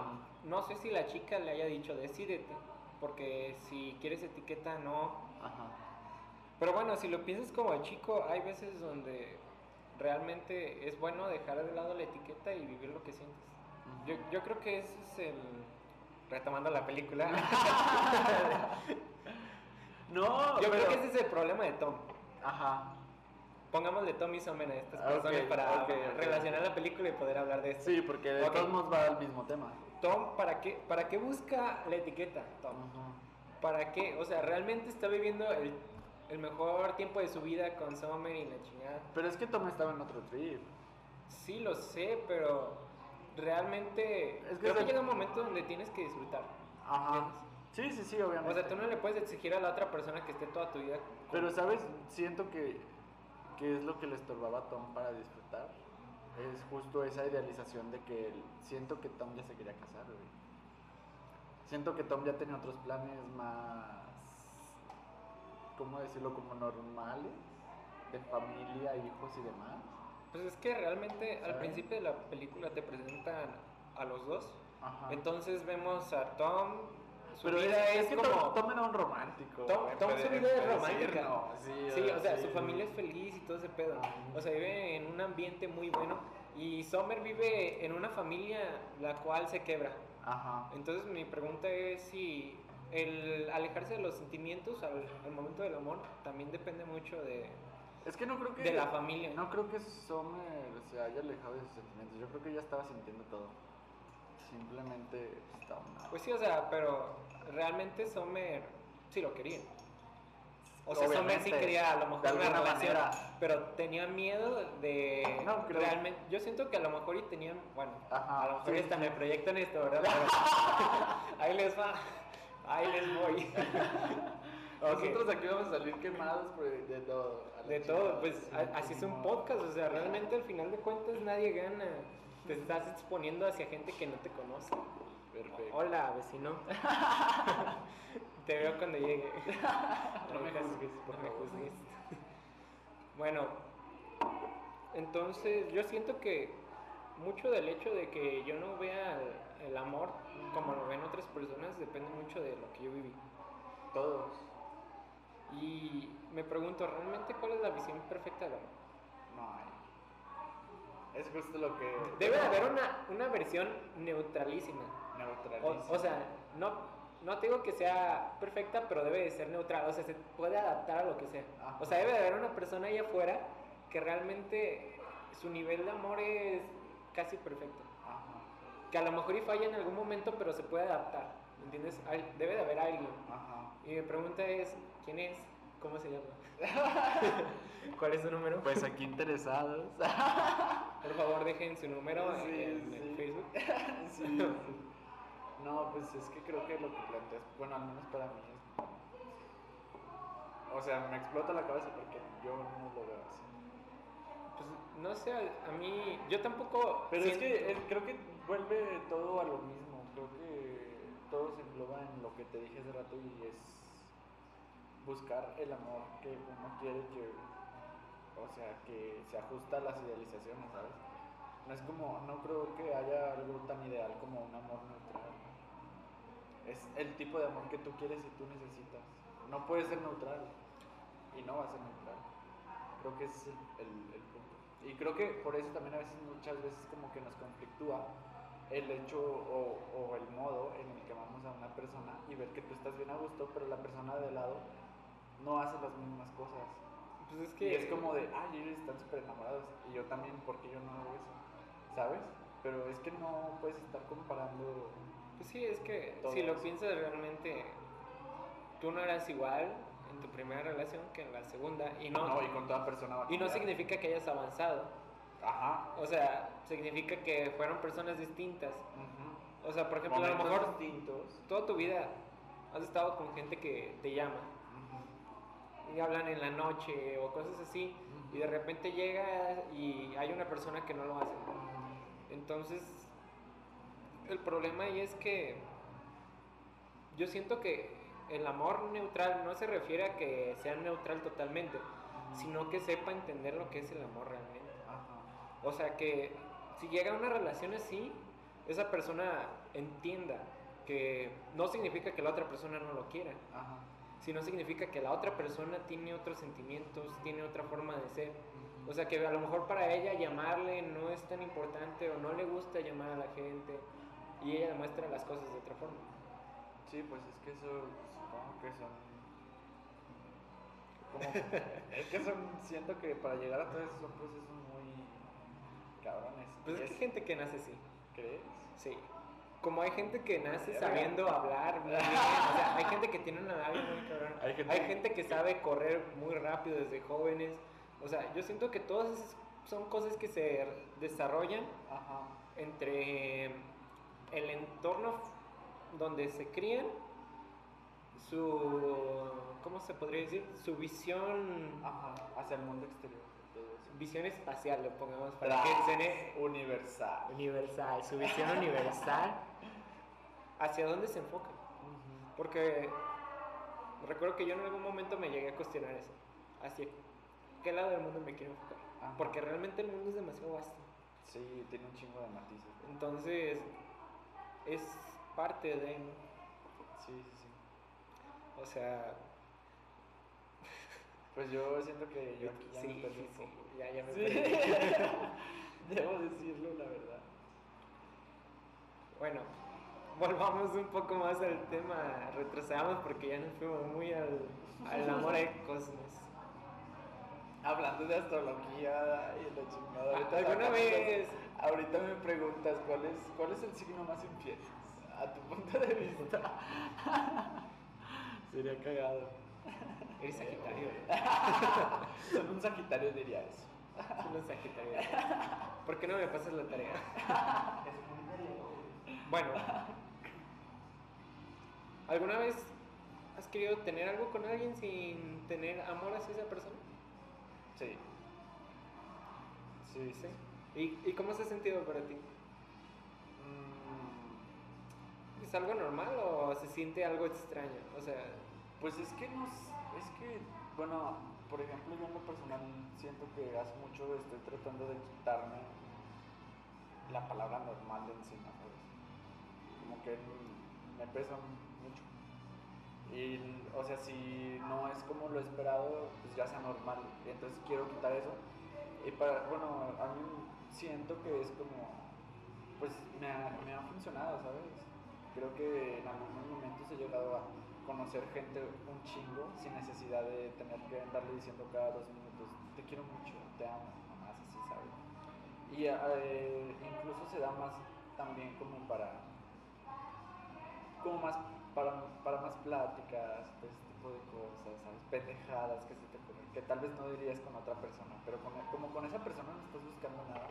no sé si la chica le haya dicho decídete, porque si quieres etiqueta no. Ajá. Pero bueno, si lo piensas como chico, hay veces donde realmente es bueno dejar de lado la etiqueta y vivir lo que sientes. Yo, yo creo que ese es el... Retomando la película. No, yo creo que ese es el problema de Tom. Ajá. Pongámosle Tom y Somen a estas Ah, personas para relacionar la película y poder hablar de esto. Sí, porque de todos modos va al mismo tema. Tom, ¿para qué, ¿para qué busca la etiqueta, Tom? ¿Para qué? O sea, realmente está viviendo el, el mejor tiempo de su vida con Summer y la chingada. Pero es que Tom estaba en otro trip. Sí, lo sé, pero realmente Es que creo que llega un momento donde tienes que disfrutar. Ajá. Sí, sí, sí, obviamente. O sea, tú no le puedes exigir a la otra persona que esté toda tu vida. con- Pero, ¿sabes? Siento que, que es lo que le estorbaba a Tom para disfrutar. Es justo esa idealización de que siento que Tom ya se quería casar, güey. Siento que Tom ya tenía otros planes más, ¿cómo decirlo? Como normales, de familia, hijos y demás. Pues es que realmente al principio de la película te presentan a los dos. Ajá. Entonces vemos a Tom, su Pero vida es, es, que como... Tom, Tom era un romántico. Tom, Tom su vida es romántica. decirlo, Sí, Sí, o sea, sí. su familia es feliz y todo ese pedo. O sea, vive en un ambiente muy bueno. Y Summer vive en una familia la cual se quebra. Ajá. Entonces mi pregunta es si el alejarse de los sentimientos al, al momento del amor también depende mucho de, Es que no creo que. de la familia. No creo que Sommer se haya alejado de sus sentimientos. Yo creo que ella estaba sintiendo todo. Simplemente estaba mal. Pues sí, o sea, pero realmente Sommer sí lo quería. O sea, Sommer sí quería a lo mejor una relación, manera. pero tenía miedo de No, creo- realmente. Yo siento que a lo mejor y tenían, bueno, Ajá, a lo mejor sí, hasta me proyecto en esto, ¿verdad? Pero ahí les va, ahí les voy. Nosotros aquí vamos a salir quemados por- de todo. De todo, pues a- así es un podcast, o sea, realmente al final de cuentas nadie gana. Te estás exponiendo hacia gente que no te conoce. Perfecto. Hola, vecino. te veo cuando llegue. No me juzgues, por no me juzgues. Bueno, entonces yo siento que mucho del hecho de que yo no vea el, el amor como lo ven otras personas depende mucho de lo que yo viví. Todos. Y me pregunto, ¿realmente cuál es la visión perfecta del amor? No hay. Es justo lo que. Debe de haber una, una versión neutralísima. O, o sea, no, no te digo que sea perfecta, pero debe de ser neutral. O sea, se puede adaptar a lo que sea. Ajá. O sea, debe de haber una persona ahí afuera que realmente su nivel de amor es casi perfecto. Ajá. Que a lo mejor y falla en algún momento, pero se puede adaptar. ¿Entiendes? Hay- Debe de haber alguien. Ajá. Y mi pregunta es, ¿quién es? ¿Cómo se llama? ¿Cuál es su número? Pues aquí interesados. Por favor, dejen su número Sí, en el sí. Facebook. sí, sí. No, pues es que creo que lo que planteas, bueno, al menos para mí es... O sea, me explota la cabeza porque yo no lo veo así. Pues no sé, a mí. Yo tampoco. Pero es que creo que vuelve todo a lo mismo. Creo que todo se engloba en lo que te dije hace rato y es buscar el amor que uno quiere que, o sea, que se ajusta a las idealizaciones, ¿sabes? No es como, no creo que haya algo tan ideal como un amor neutral. Es el tipo de amor que tú quieres y tú necesitas. No puede ser neutral y no va a ser neutral. Creo que ese es el, el- el punto. Y creo que por eso también a veces, muchas veces como que nos conflictúa el hecho o, o el modo en el que amamos a una persona y ver que tú estás bien a gusto, pero la persona de lado no hace las mismas cosas. Pues es Y que. es como de, ay, ellos están súper enamorados y yo también, porque yo no hago eso? ¿Sabes? Pero es que no puedes estar comparando. Pues sí, es que Todo si lo piensas realmente, tú no eras igual en tu primera relación que en la segunda. Y no, No, y con toda persona va a y no significa que hayas avanzado. Ajá. O sea, significa que fueron personas distintas. ujú. O sea, por ejemplo, a lo Momentos mejor distintos. toda tu vida has estado con gente que te llama y hablan en la noche o cosas así. Y de repente llega y hay una persona que no lo hace. Entonces, el problema ahí es que yo siento que el amor neutral no se refiere a que sea neutral totalmente, sino que sepa entender lo que es el amor realmente. Ajá. O sea, que si llega a una relación así, esa persona entienda que no significa que la otra persona no lo quiera, Ajá. sino significa que la otra persona tiene otros sentimientos, tiene otra forma de ser. O sea que a lo mejor para ella llamarle no es tan importante o no le gusta llamar a la gente y ella demuestra las cosas de otra forma. Sí, pues es que eso supongo que son. Como, es que son. Siento que para llegar a todo eso son procesos muy cabrones. Pues es que hay gente que nace así, ¿Crees? sí. Como hay gente que nace sabiendo hablar muy bien, o sea, hay gente que tiene una labia muy cabrón. Hay gente- Hay gente que sabe correr muy rápido desde jóvenes. O sea, yo siento que todas esas son cosas que se desarrollan Ajá. entre el entorno donde se crían, su, ¿cómo se podría decir? Su visión, Ajá. Hacia el mundo exterior. Visión espacial, lo pongamos para que suene Universal. universal, su visión universal, hacia dónde se enfoca. Porque recuerdo que yo en algún momento me llegué a cuestionar eso. Así, ¿qué lado del mundo me quiero enfocar? Ajá. Porque realmente el mundo es demasiado vasto. Sí, tiene un chingo de matices. Entonces, es parte de. Sí, sí, sí. O sea, Pues yo siento que yo aquí ya sí, me sí, perdí un sí, poco. ya, ya me Sí. perdí. Debo decirlo, la verdad. Bueno, volvamos un poco más al tema, retrocedamos porque ya nos fuimos muy al, al amor al cosmos. Hablando de astrología y la chingada. ahorita ¿Alguna vez? Ahorita me preguntas cuál es, cuál es el signo más infiel. A tu punto de vista. Sería cagado. Eres Sagitario. Son un sagitario diría eso. Soy un Sagitario. ¿Por qué no me pasas la tarea? Bueno, ¿alguna vez has querido tener algo con alguien sin tener amor hacia esa persona? Sí. Sí, sí. ¿Y, y cómo se ha sentido para ti? Mm, ¿Es algo normal o se siente algo extraño? O sea, Pues es que no s- es que, bueno, por ejemplo, yo en lo personal siento que hace mucho estoy tratando de quitarme la palabra normal de encima. Como que me pesa mucho. Y, o sea, si no es como lo esperado, pues ya sea normal. Entonces quiero quitar eso. Y para, bueno, a mí siento que es como, pues me ha, me ha funcionado, ¿sabes? Creo que en algunos momentos he llegado a conocer gente un chingo sin necesidad de tener que andarle diciendo cada dos minutos, te quiero mucho, te amo, más así, ¿sabes? Y eh, incluso se da más también como para, como más, para, más pláticas, ese tipo de cosas, ¿sabes? pendejadas que se te ocurren, que tal vez no dirías con otra persona, pero con, como con esa persona no estás buscando nada,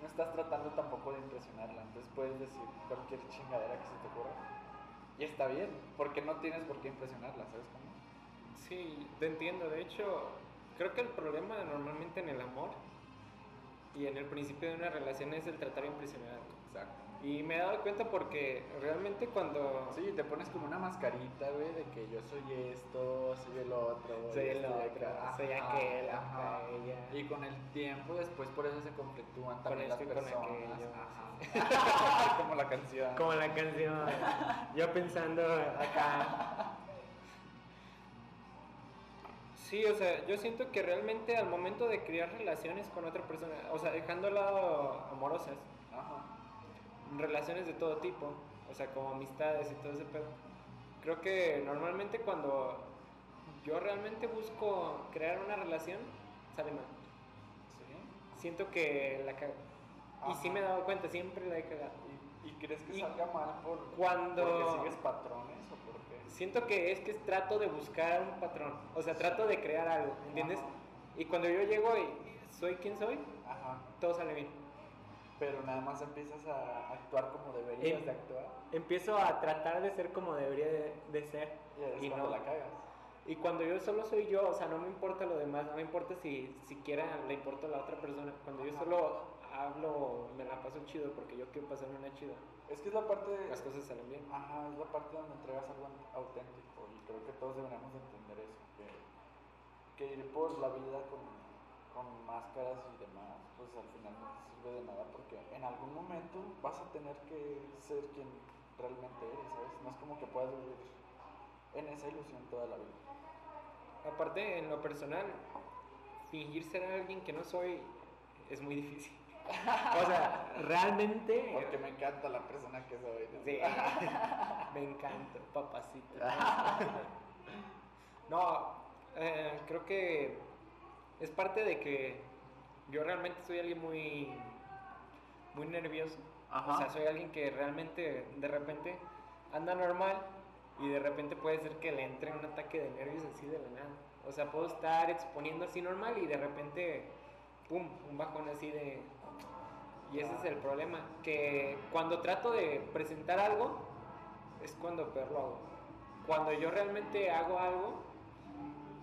no estás tratando tampoco de impresionarla, entonces puedes decir cualquier chingadera que se te ocurra. Y está bien, porque no tienes por qué impresionarla, ¿sabes cómo? Sí, te entiendo. De hecho, creo que el problema normalmente en el amor y en el principio de una relación es el tratar de impresionar. Exacto. Y me he dado cuenta porque realmente cuando... Sí, te pones como una mascarita, güey, de que yo soy esto, soy el otro. Soy el otro, acá. soy Ajá, aquel, ajá. aquella. Y con el tiempo después por eso se conflictúan también las con personas. aquello, Ajá. como la canción. Como la canción. Yo pensando acá. Sí, o sea, yo siento que realmente al momento de crear relaciones con otra persona, o sea, dejando al lado amorosas, Ajá. relaciones de todo tipo, o sea, como amistades y todo ese pedo. Creo que normalmente cuando yo realmente busco crear una relación, sale mal. Sí. Siento que la cago. Y sí me he dado cuenta, siempre la he cagado. ¿Y, y crees que Y salga mal por cuando- porque sigues patrones? Siento que es que trato de buscar un patrón, o sea, trato de crear algo, ¿entiendes? Ajá. Y cuando yo llego y soy quien soy, Ajá. todo sale bien. Pero nada más empiezas a actuar como deberías Em- de actuar Empiezo a tratar de ser como debería de, de ser. y Y no. la cagas. Y cuando yo solo soy yo, o sea, no me importa lo demás, no me importa si siquiera le importa a la otra persona. Cuando yo Ajá. solo hablo, me la paso chido porque yo quiero pasarme una chida. Es que es la parte de... Las cosas salen bien. Ajá, es la parte donde entregas algo auténtico y creo que todos deberíamos de entender eso, que, que ir por la vida con, con máscaras y demás, pues al final no te sirve de nada porque en algún momento vas a tener que ser quien realmente eres, ¿sabes? No es como que puedas vivir en esa ilusión toda la vida. Aparte, en lo personal, fingir ser alguien que no soy es muy difícil. O sea, realmente... Porque me encanta la persona que soy. ¿no? Sí, me encanta, papacito. No, eh, creo que es parte de que yo realmente soy alguien muy, muy nervioso. Ajá. O sea, soy alguien que realmente de repente anda normal y de repente puede ser que le entre un ataque de nervios así de la nada. O sea, puedo estar exponiendo así normal y de repente, pum, un bajón así de... Y ese es el problema, que cuando trato de presentar algo, es cuando peor lo hago. Cuando yo realmente hago algo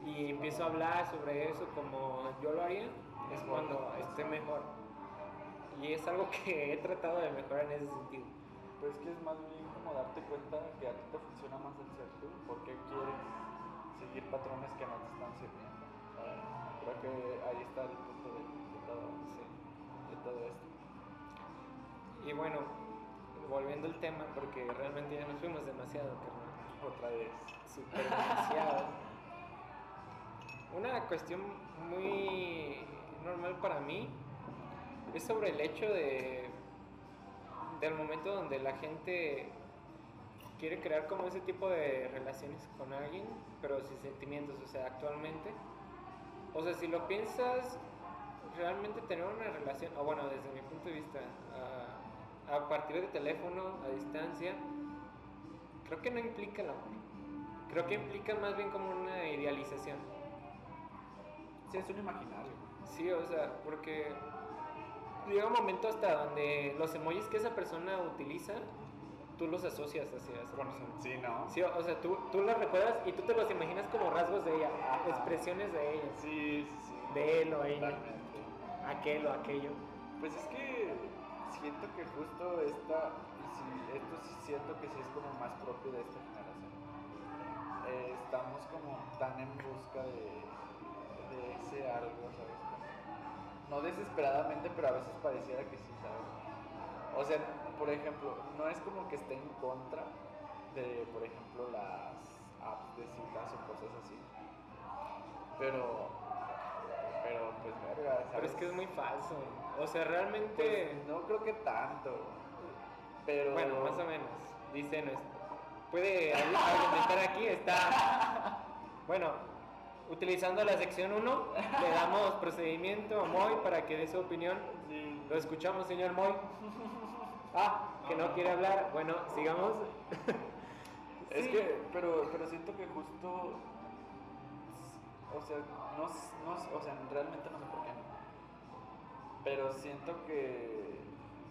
y empiezo a hablar sobre eso como yo lo haría, es cuando estoy mejor. Y es algo que he tratado de mejorar en ese sentido. Pues que es más bien como darte cuenta que a ti te funciona más el ser tú, porque quieres seguir patrones que no te están sirviendo. Creo que ahí está el punto de, de todo, sí, de todo esto. Y bueno, volviendo al tema, porque realmente ya nos fuimos demasiado, carnal. Otra vez. Súper demasiado. Una cuestión muy normal para mí es sobre el hecho de del momento donde la gente quiere crear como ese tipo de relaciones con alguien, pero sin sentimientos, o sea, actualmente. O sea, si lo piensas, realmente tener una relación, o bueno, desde mi punto de vista, a, a partir de teléfono, a distancia, creo que no implica el amor. Creo que implica más bien como una idealización. Sí, es un imaginario. Sí, o sea, porque llega un momento hasta donde los emojis que esa persona utiliza, tú los asocias hacia esa persona. Sí, ¿no? Sí, o sea, tú, tú los recuerdas y tú te los imaginas como rasgos de ella, Ajá. expresiones de ella, Sí, sí, sí. de él o ella, Totalmente. aquel o aquello. Pues es que siento que justo esta, esto sí siento que sí es como más propio de esta generación. Eh, estamos como tan en busca de, de ese algo, ¿sabes? No desesperadamente, pero a veces pareciera que sí, ¿sabes? O sea, por ejemplo, no es como que esté en contra de, por ejemplo, las apps de citas o cosas así. Pero, pero pues verga, ¿sabes? Pero es que es muy falso. O sea, realmente, Pues, no creo que tanto. Pero. bueno, más o menos, dice nuestro. Puede argumentar aquí, está. Bueno, utilizando la sección 1, le damos procedimiento a Moy para que dé su opinión. Sí. Lo escuchamos, señor Moy. Ah, que no quiere hablar. Bueno, sigamos. Es Sí. que, pero, pero siento que justo sea, no, no o sea, realmente no sé por qué no. Pero siento que,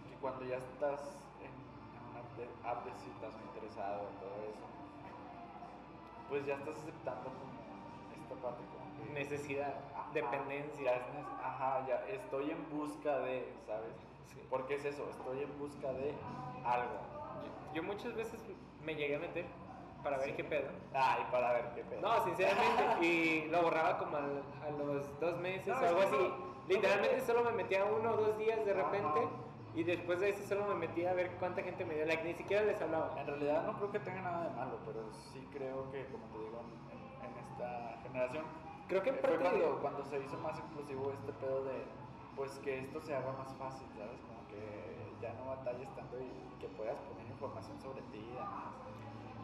que cuando ya estás en, una app de, citas o interesado en todo eso, pues ya estás aceptando como esta parte como que... Necesidad, Ajá, dependencia. ya es nes- ajá, ya estoy en busca de, ¿sabes? Sí. Porque es eso, estoy en busca de algo. Yo, yo muchas veces me llegué a meter para ver qué pedo. Ay, para ver qué pedo. No, sinceramente, y lo borraba como al- a los dos meses No, o es algo que así. no- Literalmente solo me metía uno o dos días de Ajá. repente y después de eso solo me metía a ver cuánta gente me dio like, ni siquiera les hablaba. En realidad no creo que tenga nada de malo, pero sí creo que, como te digo, en, en esta generación, Creo que en eh, fue parte cuando, cuando se hizo más inclusivo este pedo de, pues que esto se haga más fácil, ¿sabes? Como que ya no batalles tanto y, y que puedas poner información sobre ti y demás.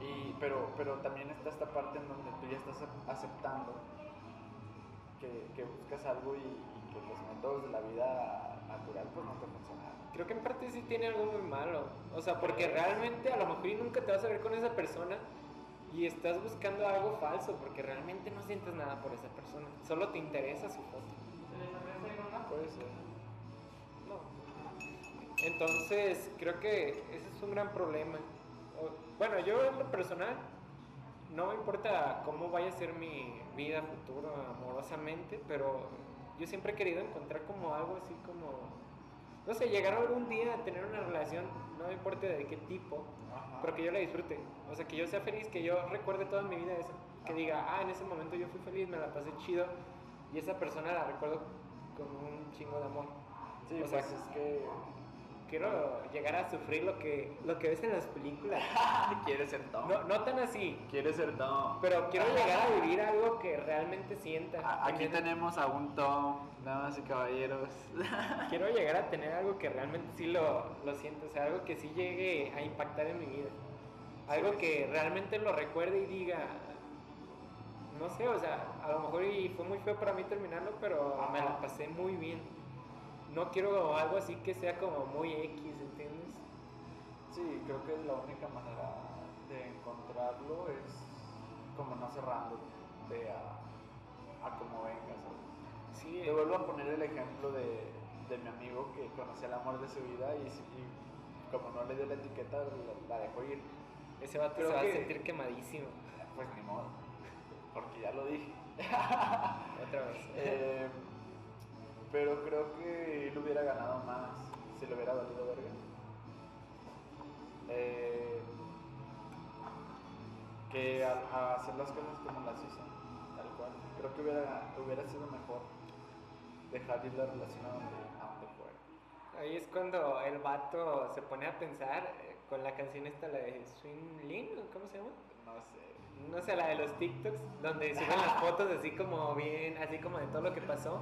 Y, pero, pero también está esta parte en donde tú ya estás ac- aceptando que, que buscas algo y, y que los métodos de la vida natural pues no te funcionan. Creo que en parte sí tiene algo muy malo. O sea, porque realmente a lo mejor nunca te vas a ver con esa persona y estás buscando algo falso porque realmente no sientes nada por esa persona. Solo te interesa su foto. Puede ser. No. Entonces, creo que ese es un gran problema. Bueno, yo en lo personal no me importa cómo vaya a ser mi vida futuro amorosamente, pero yo siempre he querido encontrar como algo así como, no sé, llegar algún día a tener una relación, no me importa de qué tipo, Ajá. pero que yo la disfrute. O sea, que yo sea feliz, que yo recuerde toda mi vida eso. Que diga, ah, en ese momento yo fui feliz, me la pasé chido, y esa persona la recuerdo con un chingo de amor. Sí, o sea, pues es que Quiero llegar a sufrir lo que, lo que ves en las películas. quieres ser Tom. No, no tan así, Quieres ser Tom. pero quiero llegar a vivir algo que realmente sienta. A- Aquí tenemos a un Tom, damas y caballeros. Quiero llegar a tener algo que realmente sí lo, lo siento, o sea, algo que sí llegue a impactar en mi vida. Algo que realmente lo recuerde y diga, no sé, o sea, a lo mejor y fue muy feo para mí terminarlo, pero me la pasé muy bien. No quiero algo así que sea como muy X, ¿entiendes? Sí, creo que la única manera de encontrarlo es como no cerrándote a, a como vengas. ¿sabes? Sí, Te vuelvo a poner el ejemplo de, de mi amigo que conoció el amor de su vida y, como no le dio la etiqueta, la, la dejó ir. ese vato creo se va que- a sentir quemadísimo. Pues ni modo, porque ya lo dije. Otra vez. Eh, pero creo que él hubiera ganado más si le hubiera valido verga. Eh, que a, a hacer las cosas como las hizo, tal cual. Creo que hubiera, hubiera sido mejor dejar ir la relación a donde, a donde fue. Ahí es cuando el vato se pone a pensar eh, con la canción esta, la de Swing Lin, ¿o ¿cómo se llama? No sé. No sé, la de los TikToks, donde suben las fotos así como bien, así como de todo lo que pasó.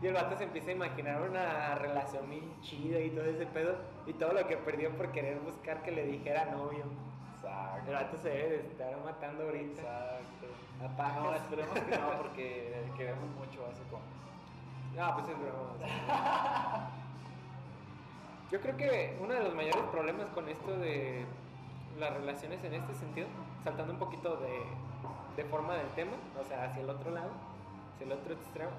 Y el vato se empieza a imaginar una relación bien chida y todo ese pedo. Y todo lo que perdió por querer buscar que le dijera novio. El vato se debe de estar matando ahorita. Exacto. A pajas. No, esperemos que no, porque queremos mucho a ese compa. No, pues es broma. Yo creo que uno de los mayores problemas con esto de las relaciones en este sentido, saltando un poquito de, de forma del tema, o sea, hacia el otro lado, hacia el otro extremo,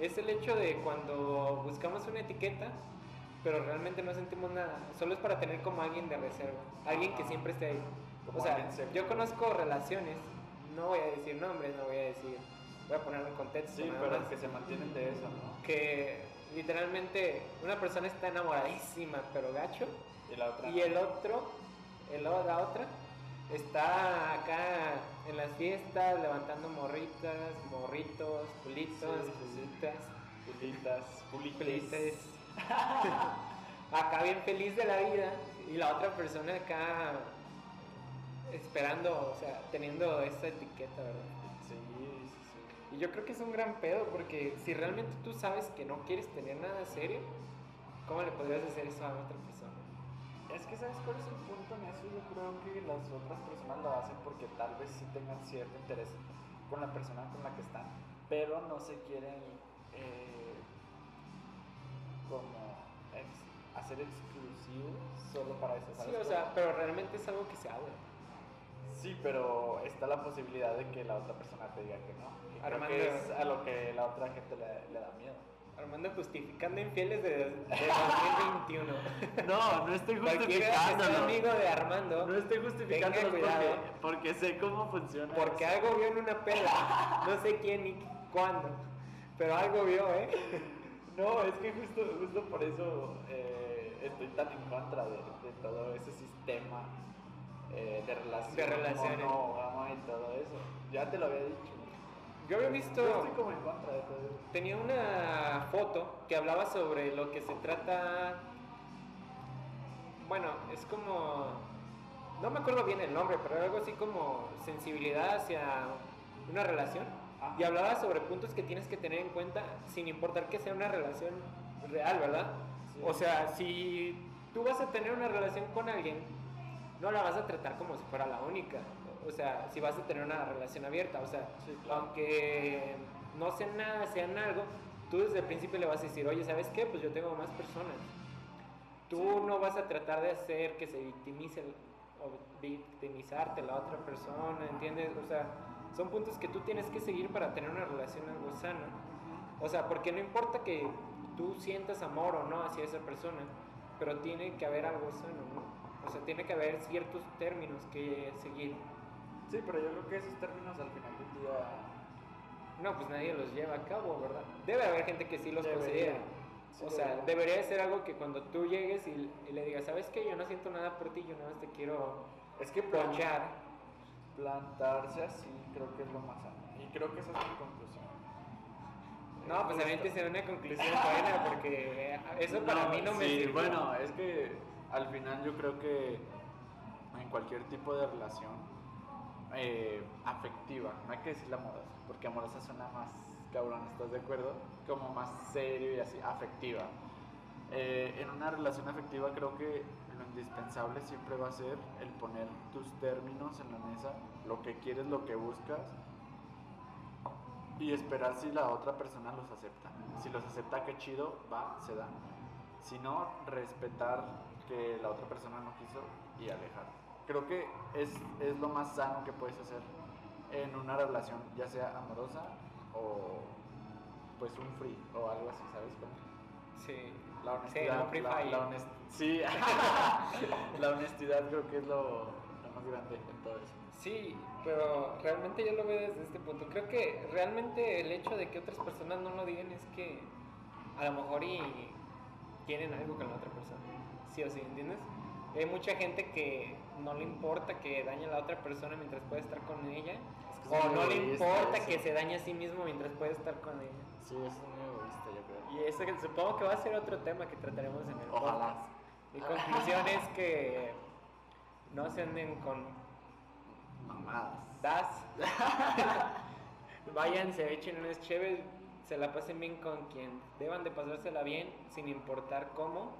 es el hecho de cuando buscamos una etiqueta, pero realmente no sentimos nada, solo es para tener como alguien de reserva, alguien que siempre esté ahí. O sea, yo conozco relaciones, no voy a decir nombres, no voy a decir, voy a poner un contexto. Sí, pero más que se mantienen de eso, ¿no? que literalmente una persona está enamoradísima pero gacho Y la otra. y el otro, el, la otra, está acá en las fiestas levantando morritas, morritos, pulitos, pulitas, Pulitas, pulitas. pulites. acá bien feliz de la vida y la otra persona acá esperando, o sea, teniendo esa etiqueta, ¿verdad? Sí, sí, sí. Y yo creo que es un gran pedo porque si realmente tú sabes que no quieres tener nada serio, ¿cómo le podrías hacer eso a otra persona? Es que, ¿sabes cuál es el punto en eso? Yo creo que las otras personas lo hacen porque tal vez sí tengan cierto interés con la persona con la que están, pero no se quieren eh, como ex- hacer exclusivos solo para eso. Sí, ¿sabes o cómo? sea, pero realmente es algo que se habla. Sí, pero está la posibilidad de que la otra persona te diga que no, Creo Armando. que es a lo que la otra gente le, le da miedo. Armando justificando infieles de, de 2021. No, no estoy sea justificándolo. amigo de Armando, No estoy justificándolo Tenga porque, porque sé cómo funciona. porque eso. algo vio en una peda. No sé quién ni cuándo, pero algo vio, ¿eh? No, es que justo, justo por eso eh, estoy tan en contra de, de todo ese sistema eh, de relaciones. De relaciones. monógama y todo eso. Ya te lo había dicho. Yo había visto. Yo estoy como en contra de todo eso. Tenía una foto que hablaba sobre lo que se trata. Bueno, es como. No me acuerdo bien el nombre, pero algo así como sensibilidad hacia una relación. Y hablaba sobre puntos que tienes que tener en cuenta sin importar que sea una relación real, ¿verdad? Sí. O sea, si tú vas a tener una relación con alguien, no la vas a tratar como si fuera la única. O sea, si vas a tener una relación abierta, o sea, Sí, claro. aunque no sean nada, sean algo, tú desde el principio le vas a decir, oye, ¿sabes qué? Pues yo tengo más personas. Tú no vas a tratar de hacer que se victimice o victimizarte la otra persona, ¿entiendes? O sea, son puntos que tú tienes que seguir para tener una relación algo sana. O sea, porque no importa que tú sientas amor o no hacia esa persona, pero tiene que haber algo sano, ¿no? O sea, tiene que haber ciertos términos que seguir. Sí, pero yo creo que esos términos al final del día. No, pues nadie los lleva a cabo, ¿verdad? Debe haber gente que sí los Debería. considera. Sí, o sea, debería. debería de ser algo que cuando tú llegues y, y le digas, ¿sabes qué? Yo no siento nada por ti, yo nada más te quiero Es que plan- ponchar. plantarse así creo que es lo más sano. Y creo que esa es mi conclusión. No, pues a mí te será una conclusión buena porque eso para mí no me sí, sirvió. Bueno, es que al final yo creo que en cualquier tipo de relación eh, afectiva, no hay que decir amorosa, porque amorosa suena más cabrón, ¿estás de acuerdo? Como más serio y así, afectiva. Eh, en una relación afectiva creo que lo indispensable siempre va a ser el poner tus términos en la mesa, lo que quieres, lo que buscas y esperar si la otra persona los acepta. Si los acepta, qué chido, va, se da. Si no, respetar que la otra persona no quiso y alejar. Creo que es, es lo más sano que puedes hacer en una relación, ya sea amorosa o pues un free o algo así, ¿sabes cómo? Sí. La Sí, honestidad. Free la, la honest- sí, la honestidad creo que es lo, lo más grande en todo eso. Sí, pero realmente yo lo veo desde este punto. Creo que realmente el hecho de que otras personas no lo digan es que a lo mejor y tienen algo con la otra persona. Sí o sí, ¿entiendes? Hay mucha gente que no le importa que dañe a la otra persona mientras puede estar con ella. Es que O no le importa eso. que se dañe a sí mismo mientras puede estar con ella. Sí, es muy egoísta, yo creo. Y eso supongo que va a ser otro tema que trataremos en el Ojalá. podcast. Mi conclusión es que no se anden con Mamadas. das. Vayan, se echen unas chéves, se la pasen bien con quien deban de pasársela bien, sin importar cómo.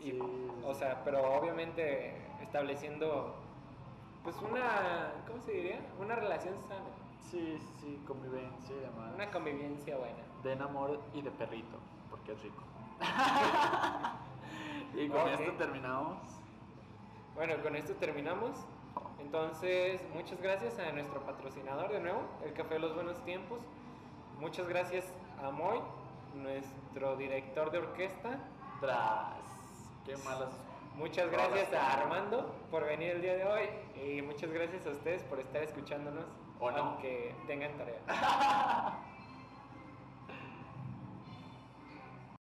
Y, Sí. O sea, pero obviamente estableciendo, pues una, ¿cómo se diría? Una relación sana, Sí, sí, convivencia y demás. una convivencia buena. Den amor y de perrito, porque es rico. y con esto terminamos. Bueno, con esto terminamos. Entonces, muchas gracias a nuestro patrocinador de nuevo, el Café de los Buenos Tiempos. Muchas gracias a Moy, nuestro director de orquesta. Tras. Qué malas. Muchas gracias a Armando por venir el día de hoy y muchas gracias a ustedes por estar escuchándonos, O no. aunque tengan tarea.